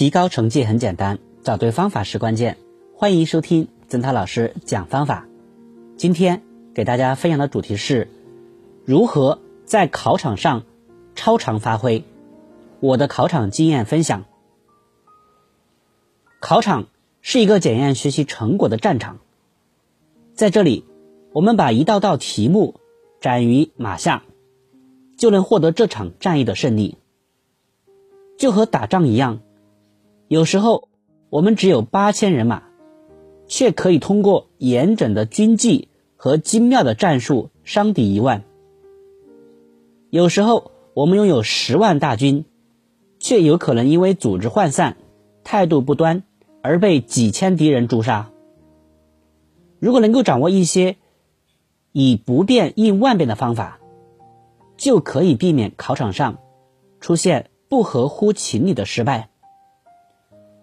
提高成绩很简单，找对方法是关键。欢迎收听曾涛老师讲方法。今天给大家分享的主题是如何在考场上超常发挥。我的考场经验分享。考场是一个检验学习成果的战场，在这里，我们把一道道题目斩于马下，就能获得这场战役的胜利。就和打仗一样，有时候我们只有八千人马，却可以通过严整的军纪和精妙的战术伤敌一万；有时候我们拥有十万大军，却有可能因为组织涣散、态度不端而被几千敌人诛杀。如果能够掌握一些以不变应万变的方法，就可以避免考场上出现。不合乎情理的失败。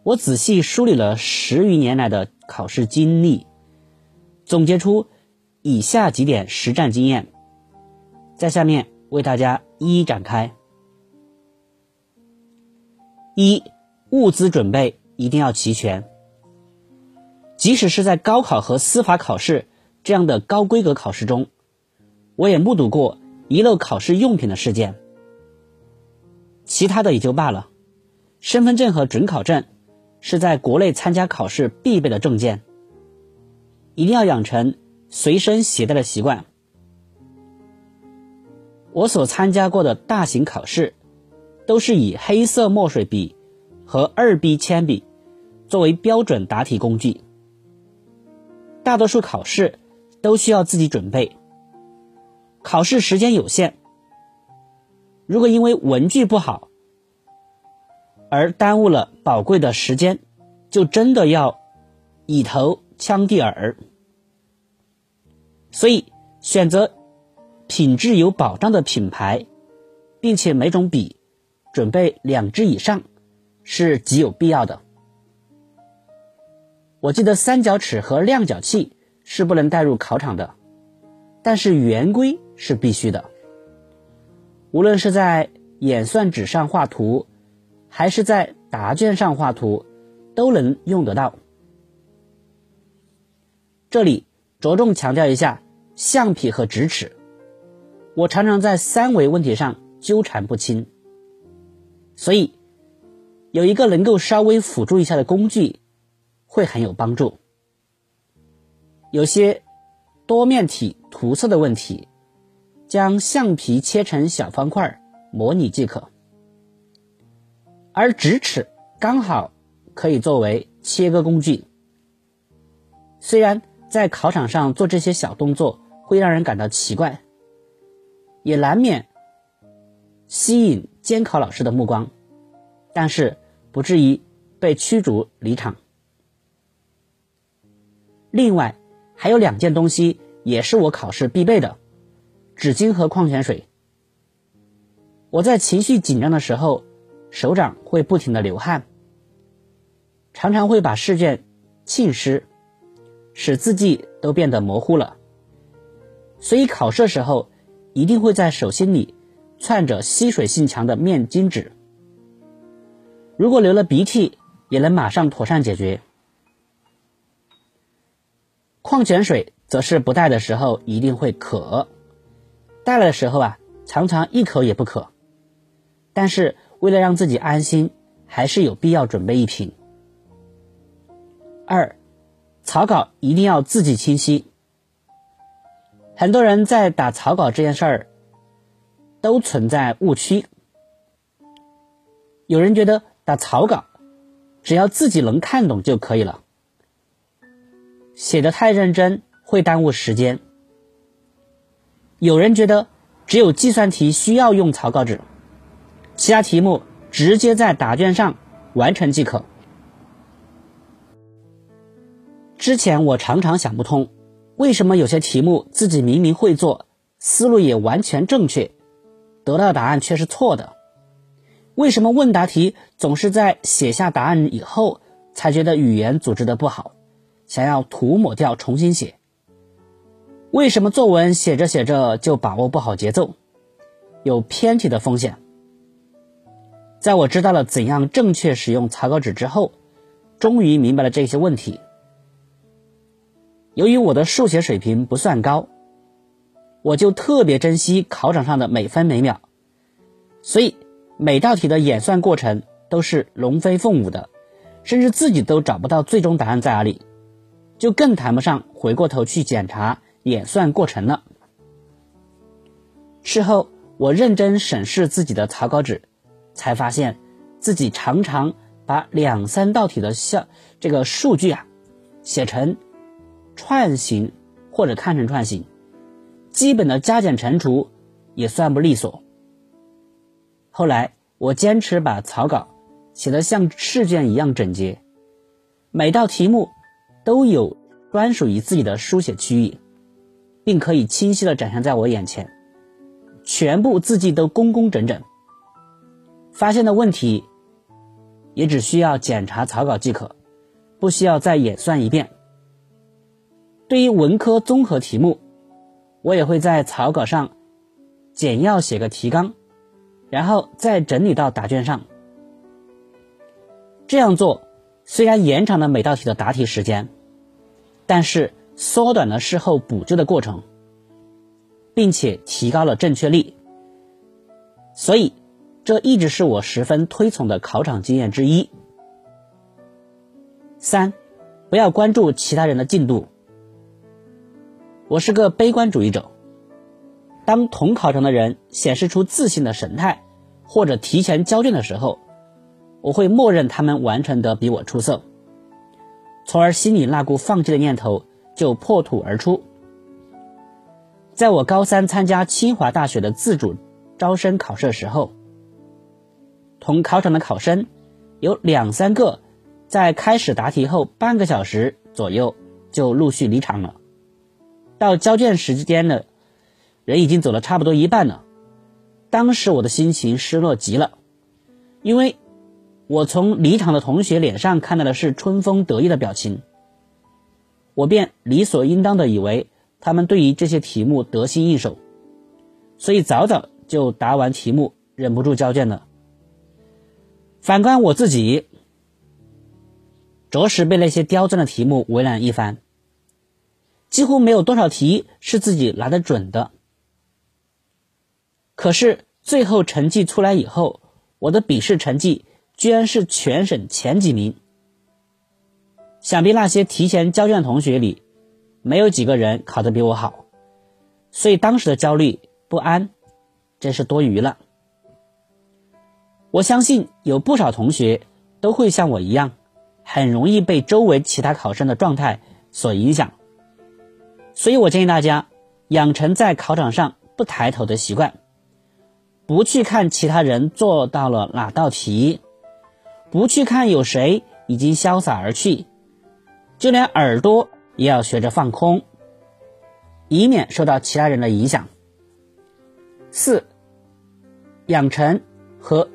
我仔细梳理了十余年来的考试经历，总结出以下几点实战经验，在下面为大家一一展开。一、物资准备一定要齐全。即使是在高考和司法考试这样的高规格考试中，我也目睹过遗漏考试用品的事件。其他的也就罢了，身份证和准考证是在国内参加考试必备的证件，一定要养成随身携带的习惯。我所参加过的大型考试，都是以黑色墨水笔和二 B 铅笔作为标准答题工具，大多数考试都需要自己准备，考试时间有限。如果因为文具不好而耽误了宝贵的时间，就真的要以头枪地耳。所以，选择品质有保障的品牌，并且每种笔准备两支以上，是极有必要的。我记得三角尺和量角器是不能带入考场的，但是圆规是必须的。无论是在演算纸上画图，还是在答卷上画图，都能用得到。这里着重强调一下橡皮和直尺，我常常在三维问题上纠缠不清，所以有一个能够稍微辅助一下的工具会很有帮助。有些多面体涂色的问题。将橡皮切成小方块，模拟即可。而直尺刚好可以作为切割工具。虽然在考场上做这些小动作会让人感到奇怪，也难免吸引监考老师的目光，但是不至于被驱逐离场。另外，还有两件东西也是我考试必备的。纸巾和矿泉水。我在情绪紧张的时候，手掌会不停的流汗，常常会把试卷浸湿，使字迹都变得模糊了。所以考试时候一定会在手心里串着吸水性强的面巾纸。如果流了鼻涕，也能马上妥善解决。矿泉水则是不带的时候一定会渴。带来的时候啊，常常一口也不渴，但是为了让自己安心，还是有必要准备一瓶。二，草稿一定要字迹清晰。很多人在打草稿这件事儿都存在误区，有人觉得打草稿只要自己能看懂就可以了，写的太认真会耽误时间。有人觉得只有计算题需要用草稿纸，其他题目直接在答卷上完成即可。之前我常常想不通，为什么有些题目自己明明会做，思路也完全正确，得到的答案却是错的？为什么问答题总是在写下答案以后才觉得语言组织的不好，想要涂抹掉重新写？为什么作文写着写着就把握不好节奏，有偏题的风险？在我知道了怎样正确使用草稿纸之后，终于明白了这些问题。由于我的数学水平不算高，我就特别珍惜考场上的每分每秒，所以每道题的演算过程都是龙飞凤舞的，甚至自己都找不到最终答案在哪里，就更谈不上回过头去检查演算过程了。事后，我认真审视自己的草稿纸。才发现自己常常把两三道题的像这个数据啊写成串行或者看成串行，基本的加减乘除也算不利索。后来我坚持把草稿写得像试卷一样整洁，每道题目都有专属于自己的书写区域，并可以清晰的展现在我眼前，全部字迹都工工整整。发现的问题，也只需要检查草稿即可，不需要再演算一遍。对于文科综合题目，我也会在草稿上简要写个提纲，然后再整理到答卷上。这样做虽然延长了每道题的答题时间，但是缩短了事后补救的过程，并且提高了正确率，所以。这一直是我十分推崇的考场经验之一。三，不要关注其他人的进度。我是个悲观主义者，当同考场的人显示出自信的神态，或者提前交卷的时候，我会默认他们完成的比我出色，从而心里那股放弃的念头就破土而出。在我高三参加清华大学的自主招生考试的时候。同考场的考生有两三个，在开始答题后半个小时左右就陆续离场了。到交卷时间了，人已经走了差不多一半了。当时我的心情失落极了，因为我从离场的同学脸上看到的是春风得意的表情，我便理所应当的以为他们对于这些题目得心应手，所以早早就答完题目，忍不住交卷了。反观我自己，着实被那些刁钻的题目为难一番，几乎没有多少题是自己拿得准的。可是最后成绩出来以后，我的笔试成绩居然是全省前几名。想必那些提前交卷的同学里，没有几个人考得比我好，所以当时的焦虑不安，真是多余了。我相信有不少同学都会像我一样，很容易被周围其他考生的状态所影响，所以我建议大家养成在考场上不抬头的习惯，不去看其他人做到了哪道题，不去看有谁已经潇洒而去，就连耳朵也要学着放空，以免受到其他人的影响。四，养成和。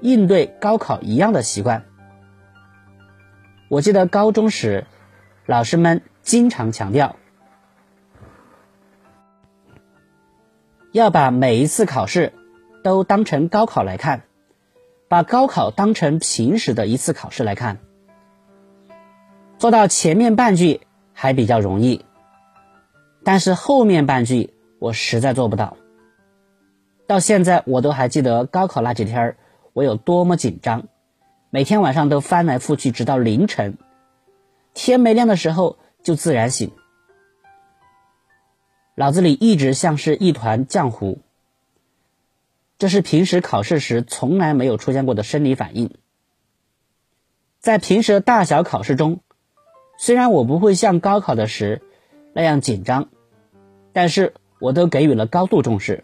应对高考一样的习惯。我记得高中时，老师们经常强调，要把每一次考试都当成高考来看，把高考当成平时的一次考试来看。做到前面半句还比较容易，但是后面半句我实在做不到。到现在我都还记得高考那几天儿。我有多么紧张，每天晚上都翻来覆去，直到凌晨，天没亮的时候就自然醒，脑子里一直像是一团浆糊。这是平时考试时从来没有出现过的生理反应。在平时的大小考试中，虽然我不会像高考的时那样紧张，但是我都给予了高度重视。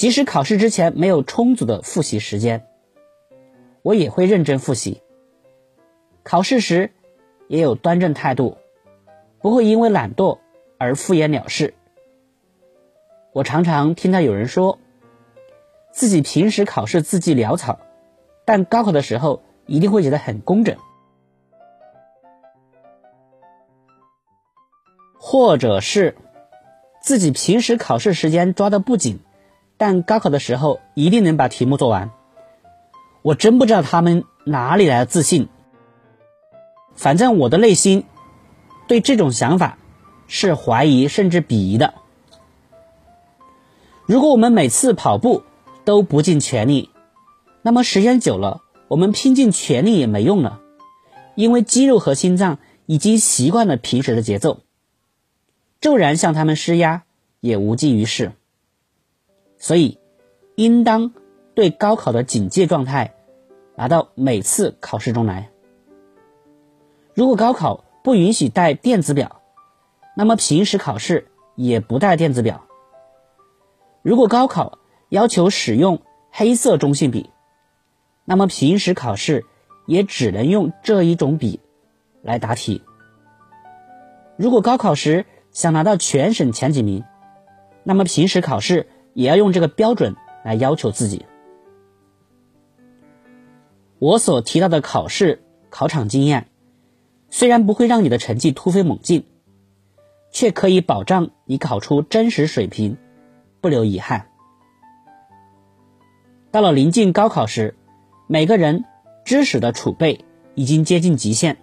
即使考试之前没有充足的复习时间，我也会认真复习。考试时也有端正态度，不会因为懒惰而敷衍了事。我常常听到有人说，自己平时考试字迹潦草，但高考的时候一定会写得很工整，或者是自己平时考试时间抓得不紧。但高考的时候一定能把题目做完，我真不知道他们哪里来的自信。反正我的内心对这种想法是怀疑甚至鄙夷的。如果我们每次跑步都不尽全力，那么时间久了，我们拼尽全力也没用了，因为肌肉和心脏已经习惯了平时的节奏，骤然向他们施压也无济于事。所以，应当对高考的警戒状态拿到每次考试中来。如果高考不允许带电子表，那么平时考试也不带电子表。如果高考要求使用黑色中性笔，那么平时考试也只能用这一种笔来答题。如果高考时想拿到全省前几名，那么平时考试也要用这个标准来要求自己。我所提到的考试考场经验。虽然不会让你的成绩突飞猛进，却可以保障你考出真实水平，不留遗憾。到了临近高考时，每个人知识的储备已经接近极限，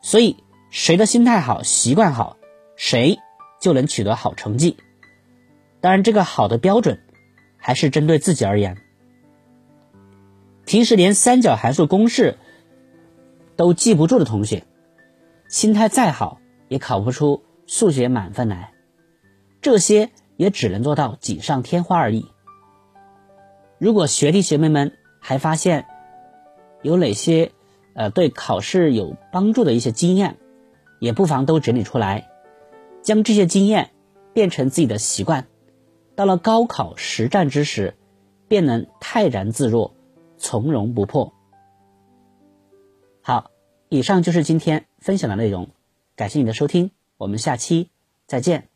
所以谁的心态好、习惯好，谁就能取得好成绩。当然，这个好的标准还是针对自己而言。平时连三角函数公式。都记不住的同学，心态再好也考不出数学满分来，这些也只能做到锦上添花而已。如果学弟学妹们还发现有哪些呃对考试有帮助的一些经验，也不妨都整理出来，将这些经验变成自己的习惯，到了高考实战之时，便能泰然自若，从容不迫。好，以上就是今天分享的内容，感谢你的收听，我们下期再见。